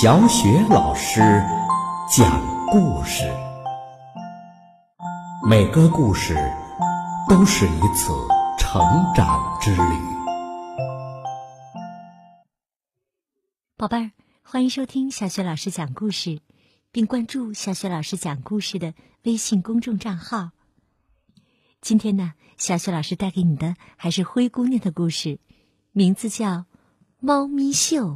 小雪老师讲故事，每个故事都是一次成长之旅。宝贝儿，欢迎收听小雪老师讲故事，并关注小雪老师讲故事的微信公众账号。今天呢，小雪老师带给你的还是灰姑娘的故事，名字叫《猫咪秀》。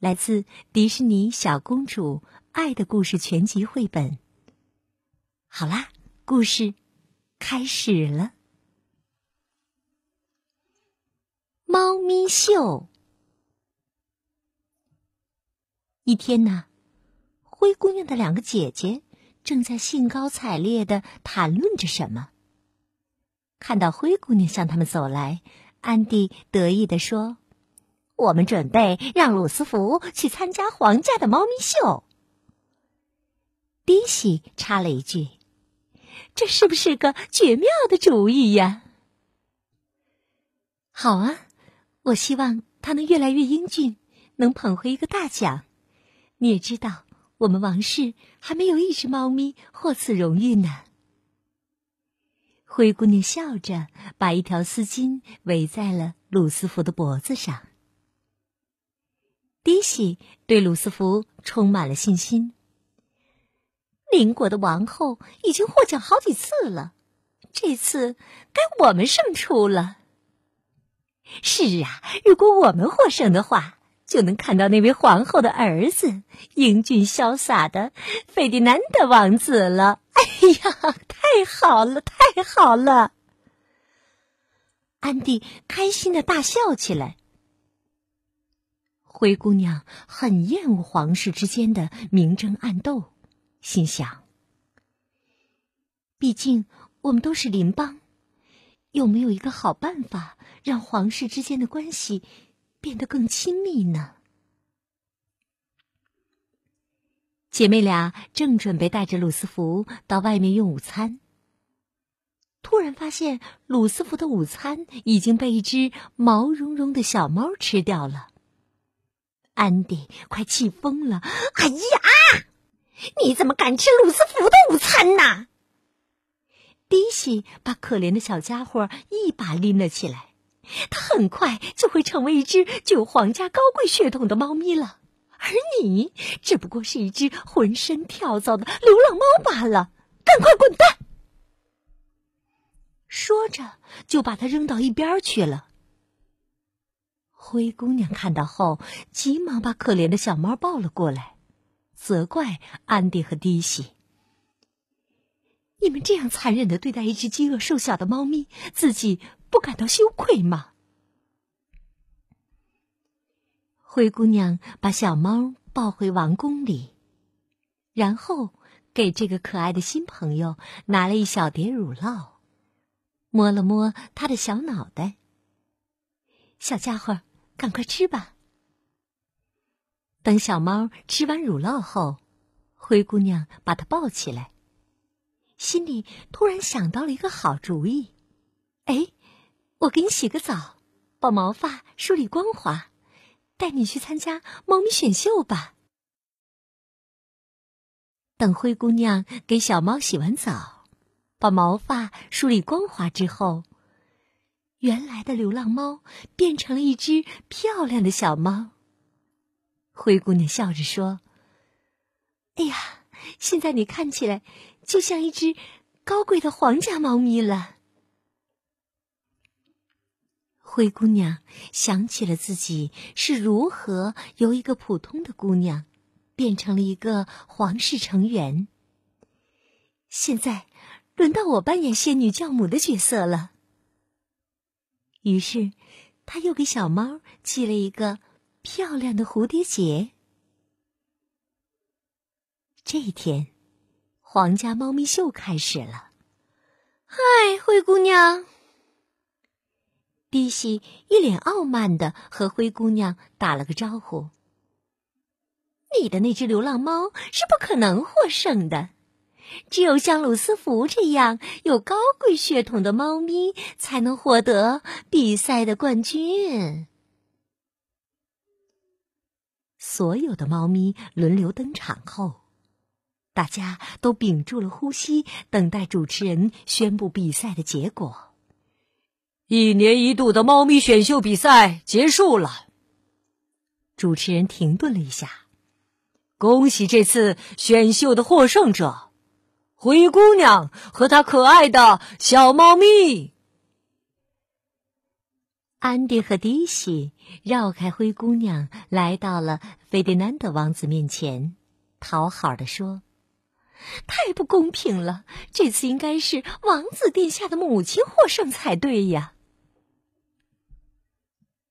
来自迪士尼小公主爱的故事全集绘本。好啦，故事开始了。猫咪秀。一天呢，灰姑娘的两个姐姐正在兴高采烈的谈论着什么。看到灰姑娘向他们走来，安迪得意的说。我们准备让鲁斯福去参加皇家的猫咪秀。迪西插了一句：“这是不是个绝妙的主意呀？”好啊，我希望他能越来越英俊，能捧回一个大奖。你也知道，我们王室还没有一只猫咪获此荣誉呢。灰姑娘笑着，把一条丝巾围在了鲁斯福的脖子上。迪西对鲁斯福充满了信心。邻国的王后已经获奖好几次了，这次该我们胜出了。是啊，如果我们获胜的话，就能看到那位皇后的儿子英俊潇洒的费迪南德王子了。哎呀，太好了，太好了！安迪开心的大笑起来。灰姑娘很厌恶皇室之间的明争暗斗，心想：毕竟我们都是邻邦，有没有一个好办法让皇室之间的关系变得更亲密呢？姐妹俩正准备带着鲁斯福到外面用午餐，突然发现鲁斯福的午餐已经被一只毛茸茸的小猫吃掉了。安迪快气疯了！哎呀，你怎么敢吃鲁斯福的午餐呢？迪西把可怜的小家伙一把拎了起来。他很快就会成为一只具有皇家高贵血统的猫咪了，而你只不过是一只浑身跳蚤的流浪猫罢了。赶快滚蛋！说着，就把它扔到一边去了。灰姑娘看到后，急忙把可怜的小猫抱了过来，责怪安迪和迪西：“你们这样残忍的对待一只饥饿瘦小的猫咪，自己不感到羞愧吗？”灰姑娘把小猫抱回王宫里，然后给这个可爱的新朋友拿了一小碟乳酪，摸了摸他的小脑袋，小家伙。赶快吃吧！等小猫吃完乳酪后，灰姑娘把它抱起来，心里突然想到了一个好主意。哎，我给你洗个澡，把毛发梳理光滑，带你去参加猫咪选秀吧。等灰姑娘给小猫洗完澡，把毛发梳理光滑之后。原来的流浪猫变成了一只漂亮的小猫。灰姑娘笑着说：“哎呀，现在你看起来就像一只高贵的皇家猫咪了。”灰姑娘想起了自己是如何由一个普通的姑娘变成了一个皇室成员。现在轮到我扮演仙女教母的角色了。于是，他又给小猫系了一个漂亮的蝴蝶结。这一天，皇家猫咪秀开始了。嗨，灰姑娘！迪西一脸傲慢的和灰姑娘打了个招呼。你的那只流浪猫是不可能获胜的。只有像鲁斯福这样有高贵血统的猫咪，才能获得比赛的冠军。所有的猫咪轮流登场后，大家都屏住了呼吸，等待主持人宣布比赛的结果。一年一度的猫咪选秀比赛结束了。主持人停顿了一下，恭喜这次选秀的获胜者——灰姑娘和她可爱的小猫咪。安迪和迪西绕开灰姑娘，来到了费迪南德王子面前，讨好的说：“太不公平了！这次应该是王子殿下的母亲获胜才对呀。”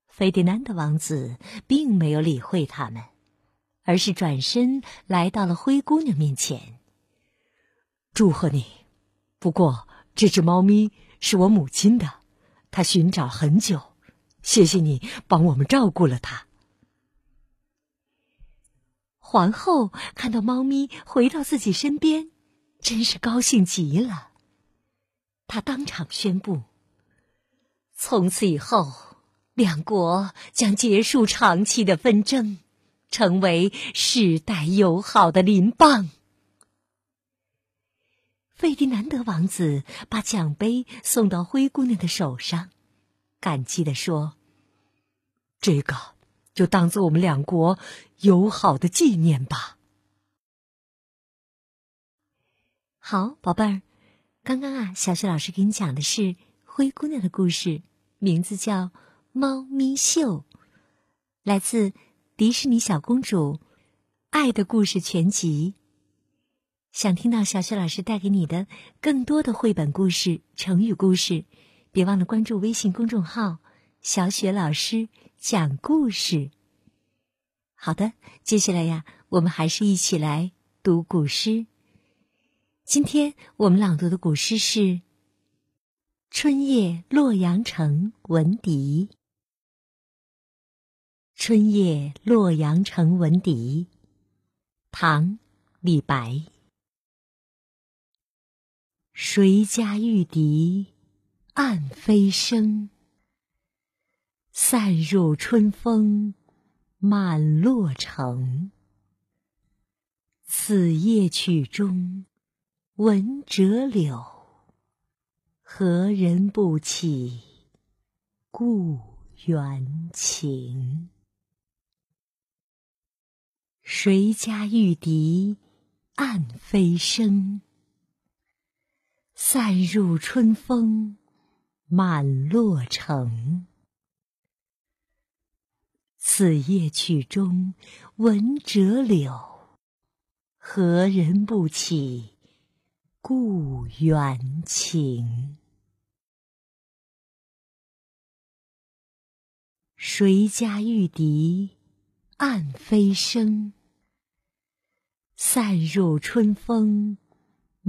费迪南德王子并没有理会他们，而是转身来到了灰姑娘面前：“祝贺你！不过这只猫咪是我母亲的，她寻找很久。”谢谢你帮我们照顾了它。皇后看到猫咪回到自己身边，真是高兴极了。她当场宣布：从此以后，两国将结束长期的纷争，成为世代友好的邻邦。费迪南德王子把奖杯送到灰姑娘的手上，感激地说。这个就当做我们两国友好的纪念吧。好，宝贝儿，刚刚啊，小雪老师给你讲的是灰姑娘的故事，名字叫《猫咪秀》，来自迪士尼小公主《爱的故事全集》。想听到小雪老师带给你的更多的绘本故事、成语故事，别忘了关注微信公众号“小雪老师”。讲故事。好的，接下来呀，我们还是一起来读古诗。今天我们朗读的古诗是《春夜洛阳城闻笛》。《春夜洛阳城闻笛》，唐·李白。谁家玉笛暗飞声？散入春风满洛城。此夜曲中闻折柳，何人不起故园情？谁家玉笛暗飞声？散入春风满洛城。此夜曲中闻折柳，何人不起故园情？谁家玉笛暗飞声？散入春风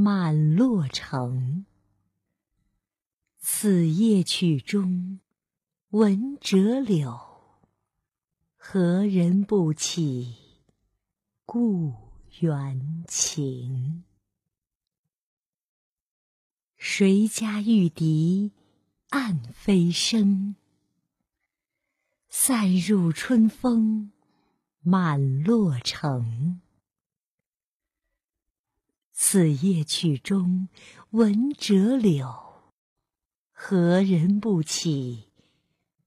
满洛城。此夜曲中闻折柳。何人不起故园情？谁家玉笛暗飞声？散入春风满洛城。此夜曲中闻折柳，何人不起？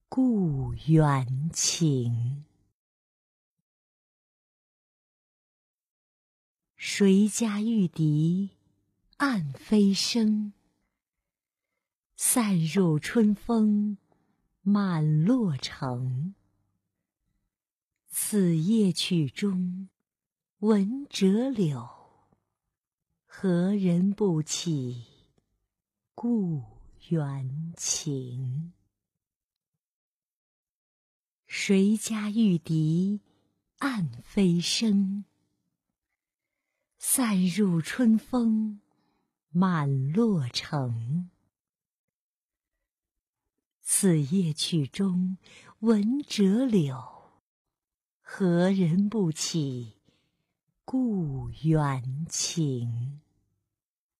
故园情，谁家玉笛暗飞声？散入春风满洛城。此夜曲中闻折柳，何人不起故园情？谁家玉笛暗飞声？散入春风满洛城。此夜曲中闻折柳，何人不起故园情？